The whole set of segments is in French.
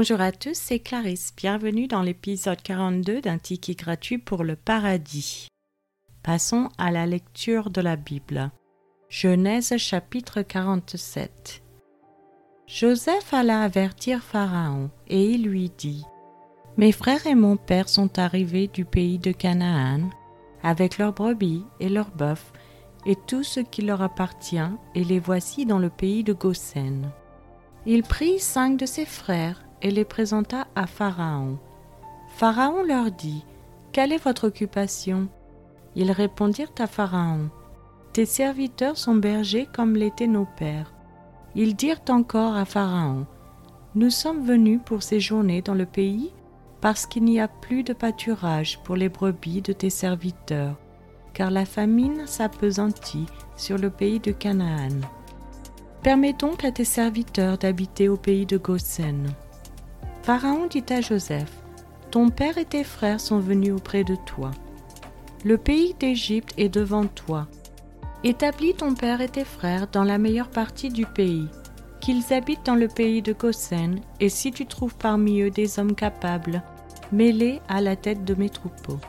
Bonjour à tous, c'est Clarisse. Bienvenue dans l'épisode 42 d'un ticket gratuit pour le paradis. Passons à la lecture de la Bible. Genèse chapitre 47. Joseph alla avertir Pharaon et il lui dit Mes frères et mon père sont arrivés du pays de Canaan avec leurs brebis et leurs bœufs et tout ce qui leur appartient, et les voici dans le pays de Goshen. Il prit cinq de ses frères et les présenta à Pharaon. Pharaon leur dit Quelle est votre occupation? Ils répondirent à Pharaon Tes serviteurs sont bergers comme l'étaient nos pères. Ils dirent encore à Pharaon Nous sommes venus pour séjourner dans le pays parce qu'il n'y a plus de pâturage pour les brebis de tes serviteurs, car la famine s'appesantit sur le pays de Canaan. Permets donc à tes serviteurs d'habiter au pays de Goshen. Pharaon dit à Joseph, Ton père et tes frères sont venus auprès de toi. Le pays d'Égypte est devant toi. Établis ton père et tes frères dans la meilleure partie du pays, qu'ils habitent dans le pays de Goshen, et si tu trouves parmi eux des hommes capables, mets-les à la tête de mes troupeaux.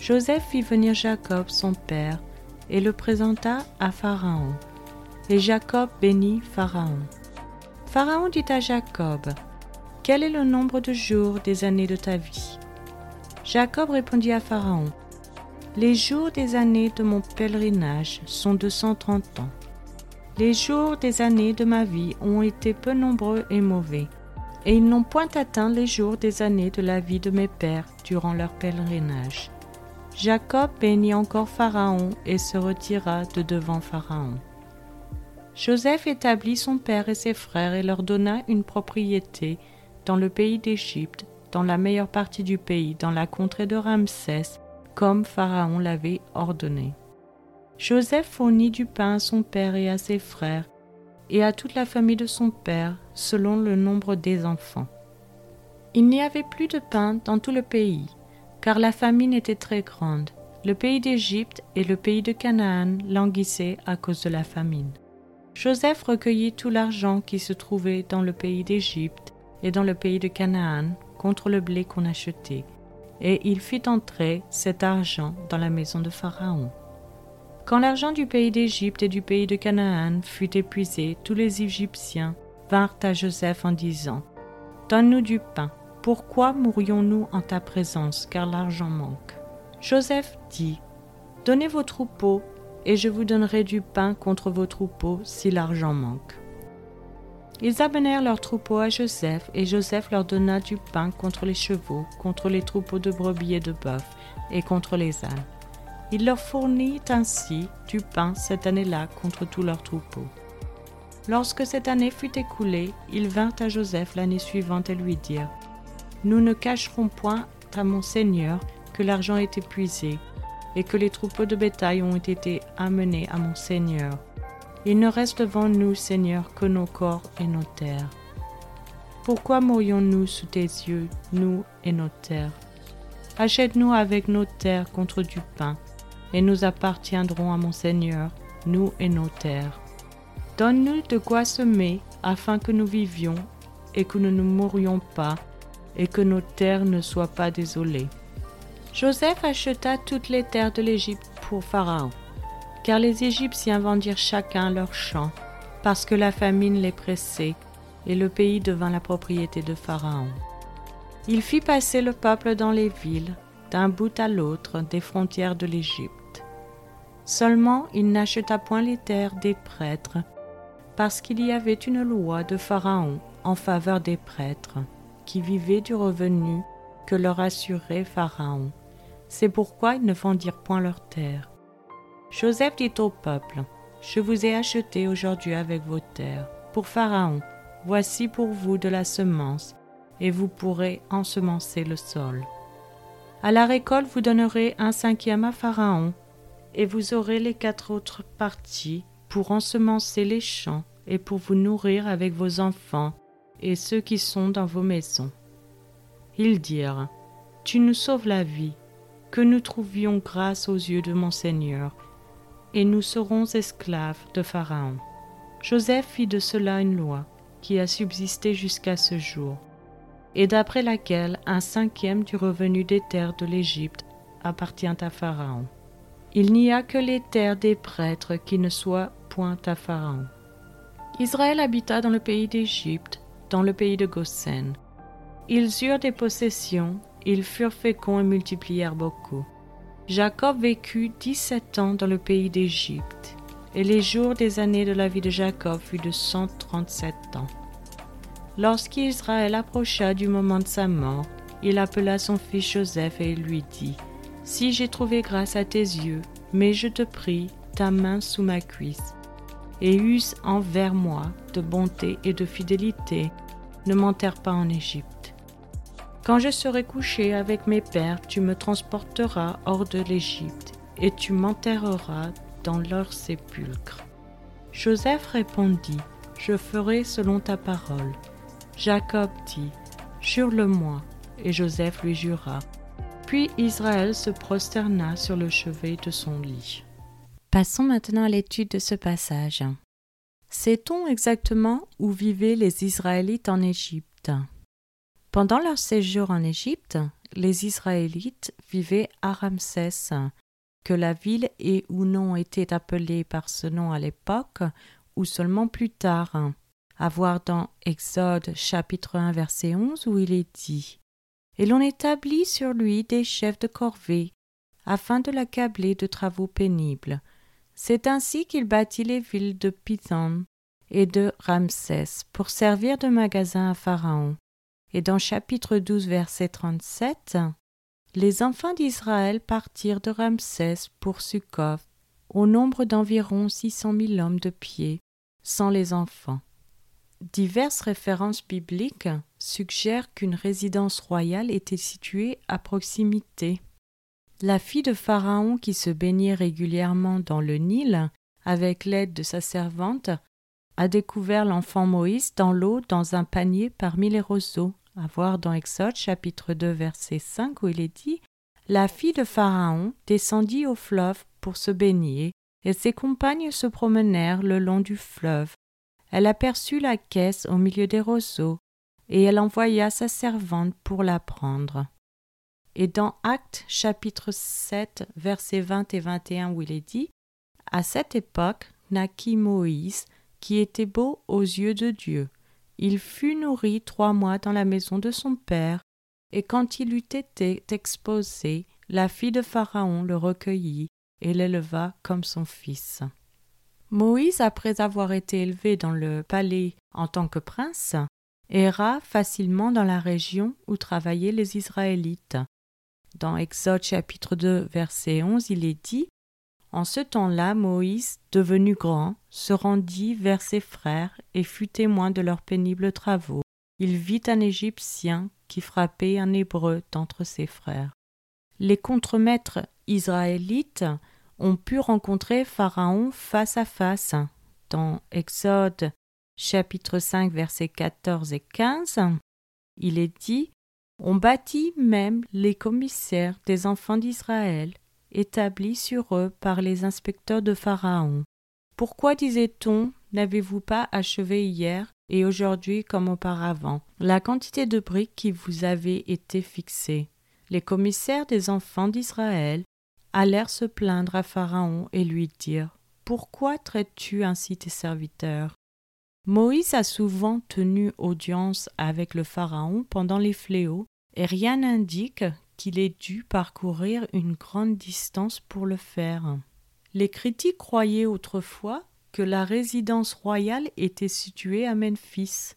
Joseph fit venir Jacob, son père, et le présenta à Pharaon. Et Jacob bénit Pharaon. Pharaon dit à Jacob, Quel est le nombre de jours des années de ta vie? Jacob répondit à Pharaon, Les jours des années de mon pèlerinage sont de cent trente ans. Les jours des années de ma vie ont été peu nombreux et mauvais, et ils n'ont point atteint les jours des années de la vie de mes pères durant leur pèlerinage. Jacob bénit encore Pharaon et se retira de devant Pharaon. Joseph établit son père et ses frères et leur donna une propriété dans le pays d'Égypte, dans la meilleure partie du pays, dans la contrée de Ramsès, comme Pharaon l'avait ordonné. Joseph fournit du pain à son père et à ses frères, et à toute la famille de son père, selon le nombre des enfants. Il n'y avait plus de pain dans tout le pays, car la famine était très grande. Le pays d'Égypte et le pays de Canaan languissaient à cause de la famine. Joseph recueillit tout l'argent qui se trouvait dans le pays d'Égypte et dans le pays de Canaan contre le blé qu'on achetait, et il fit entrer cet argent dans la maison de Pharaon. Quand l'argent du pays d'Égypte et du pays de Canaan fut épuisé, tous les Égyptiens vinrent à Joseph en disant Donne-nous du pain. Pourquoi mourrions-nous en ta présence, car l'argent manque? Joseph dit Donnez vos troupeaux et je vous donnerai du pain contre vos troupeaux si l'argent manque. Ils amenèrent leurs troupeaux à Joseph, et Joseph leur donna du pain contre les chevaux, contre les troupeaux de brebis et de bœufs, et contre les ânes. Il leur fournit ainsi du pain cette année-là contre tous leurs troupeaux. Lorsque cette année fut écoulée, ils vinrent à Joseph l'année suivante et lui dirent Nous ne cacherons point à mon Seigneur que l'argent est épuisé, et que les troupeaux de bétail ont été amenés à mon Seigneur. Il ne reste devant nous, Seigneur, que nos corps et nos terres. Pourquoi mourions-nous sous tes yeux, nous et nos terres? Achète-nous avec nos terres contre du pain, et nous appartiendrons à mon Seigneur, nous et nos terres. Donne-nous de quoi semer, afin que nous vivions, et que nous ne mourions pas, et que nos terres ne soient pas désolées. Joseph acheta toutes les terres de l'Égypte pour Pharaon, car les Égyptiens vendirent chacun leur champ, parce que la famine les pressait, et le pays devint la propriété de Pharaon. Il fit passer le peuple dans les villes, d'un bout à l'autre des frontières de l'Égypte. Seulement il n'acheta point les terres des prêtres, parce qu'il y avait une loi de Pharaon en faveur des prêtres, qui vivaient du revenu que leur assurait Pharaon. C'est pourquoi ils ne vendirent point leurs terres. Joseph dit au peuple, Je vous ai acheté aujourd'hui avec vos terres. Pour Pharaon, voici pour vous de la semence, et vous pourrez ensemencer le sol. À la récolte, vous donnerez un cinquième à Pharaon, et vous aurez les quatre autres parties pour ensemencer les champs et pour vous nourrir avec vos enfants et ceux qui sont dans vos maisons. Ils dirent, Tu nous sauves la vie, que nous trouvions grâce aux yeux de mon Seigneur, et nous serons esclaves de Pharaon. Joseph fit de cela une loi qui a subsisté jusqu'à ce jour. et d'après laquelle un cinquième du revenu des terres de l'Égypte appartient à Pharaon. Il n'y a que les terres des prêtres qui ne soient point à Pharaon. Israël habita dans le pays d'Égypte, dans le pays de Goshen. Ils eurent des possessions, ils furent féconds et multiplièrent beaucoup. Jacob vécut dix-sept ans dans le pays d'Égypte, et les jours des années de la vie de Jacob furent de cent trente-sept ans. Lorsqu'Israël approcha du moment de sa mort, il appela son fils Joseph et lui dit Si j'ai trouvé grâce à tes yeux, mais je te prie, ta main sous ma cuisse, et use envers moi de bonté et de fidélité, ne m'enterre pas en Égypte. Quand je serai couché avec mes pères, tu me transporteras hors de l'Égypte, et tu m'enterreras dans leur sépulcre. Joseph répondit Je ferai selon ta parole. Jacob dit, Jure-le-moi, et Joseph lui jura. Puis Israël se prosterna sur le chevet de son lit. Passons maintenant à l'étude de ce passage. Sait-on exactement où vivaient les Israélites en Égypte? Pendant leur séjour en Égypte, les Israélites vivaient à Ramsès, que la ville et ou non était appelée par ce nom à l'époque, ou seulement plus tard à voir dans Exode chapitre 1 verset 11 où il est dit Et l'on établit sur lui des chefs de corvée, afin de l'accabler de travaux pénibles. C'est ainsi qu'il bâtit les villes de Pithom et de Ramsès pour servir de magasin à Pharaon. Et dans chapitre 12 verset 37, les enfants d'Israël partirent de Ramsès pour Succoth, au nombre d'environ six cent mille hommes de pied, sans les enfants. Diverses références bibliques suggèrent qu'une résidence royale était située à proximité. La fille de Pharaon qui se baignait régulièrement dans le Nil avec l'aide de sa servante a découvert l'enfant Moïse dans l'eau dans un panier parmi les roseaux. À voir dans Exode chapitre 2 verset 5 où il est dit La fille de Pharaon descendit au fleuve pour se baigner, et ses compagnes se promenèrent le long du fleuve elle aperçut la caisse au milieu des roseaux, et elle envoya sa servante pour la prendre. Et dans Actes chapitre 7 versets 20 et 21 où il est dit À cette époque naquit Moïse, qui était beau aux yeux de Dieu. Il fut nourri trois mois dans la maison de son père, et quand il eut été exposé, la fille de Pharaon le recueillit et l'éleva comme son fils. Moïse, après avoir été élevé dans le palais en tant que prince, erra facilement dans la région où travaillaient les Israélites. Dans Exode chapitre 2 verset 11, il est dit En ce temps-là, Moïse, devenu grand, se rendit vers ses frères et fut témoin de leurs pénibles travaux. Il vit un Égyptien qui frappait un Hébreu d'entre ses frères. Les contremaîtres israélites ont pu rencontrer Pharaon face à face. Dans Exode chapitre 5 versets 14 et 15, il est dit On bâtit même les commissaires des enfants d'Israël, établis sur eux par les inspecteurs de Pharaon. Pourquoi, disait-on, n'avez-vous pas achevé hier et aujourd'hui comme auparavant la quantité de briques qui vous avait été fixée Les commissaires des enfants d'Israël allèrent se plaindre à Pharaon et lui dire Pourquoi traites-tu ainsi tes serviteurs Moïse a souvent tenu audience avec le Pharaon pendant les fléaux, et rien n'indique qu'il ait dû parcourir une grande distance pour le faire. Les critiques croyaient autrefois que la résidence royale était située à Memphis,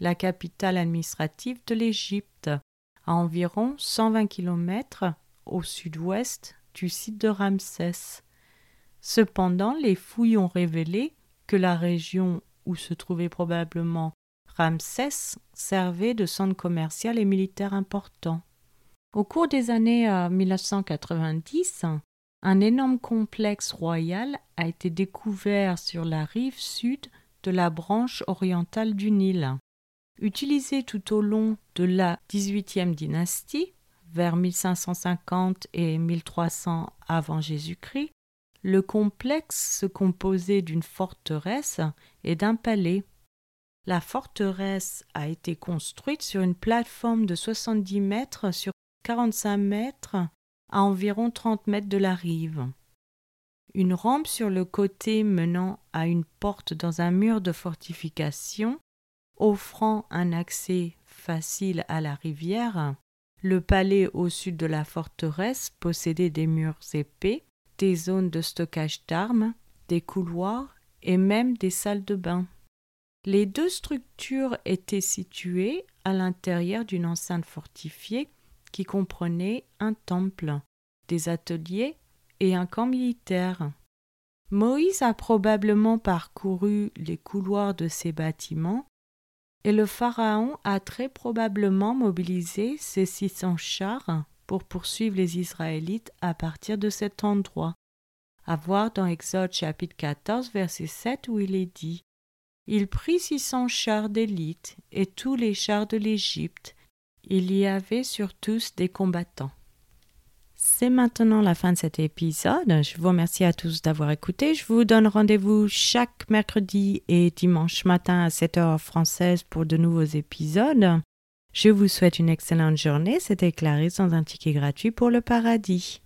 la capitale administrative de l'Égypte, à environ 120 kilomètres au sud-ouest du site de Ramsès. Cependant, les fouilles ont révélé que la région où se trouvait probablement Ramsès servait de centre commercial et militaire important. Au cours des années 1990, euh, un énorme complexe royal a été découvert sur la rive sud de la branche orientale du Nil. Utilisé tout au long de la XVIIIe dynastie, vers 1550 et 1300 avant Jésus-Christ, le complexe se composait d'une forteresse et d'un palais. La forteresse a été construite sur une plateforme de 70 mètres sur 45 mètres à environ 30 mètres de la rive. Une rampe sur le côté menant à une porte dans un mur de fortification, offrant un accès facile à la rivière. Le palais au sud de la forteresse possédait des murs épais, des zones de stockage d'armes, des couloirs et même des salles de bain. Les deux structures étaient situées à l'intérieur d'une enceinte fortifiée qui comprenait un temple, des ateliers et un camp militaire. Moïse a probablement parcouru les couloirs de ces bâtiments et le Pharaon a très probablement mobilisé ses six cents chars pour poursuivre les Israélites à partir de cet endroit. À voir dans Exode chapitre 14 verset 7 où il est dit Il prit six cents chars d'élite et tous les chars de l'Égypte. Il y avait sur tous des combattants. C'est maintenant la fin de cet épisode. Je vous remercie à tous d'avoir écouté. Je vous donne rendez-vous chaque mercredi et dimanche matin à 7 heures française pour de nouveaux épisodes. Je vous souhaite une excellente journée. C'était Clarisse dans un ticket gratuit pour le paradis.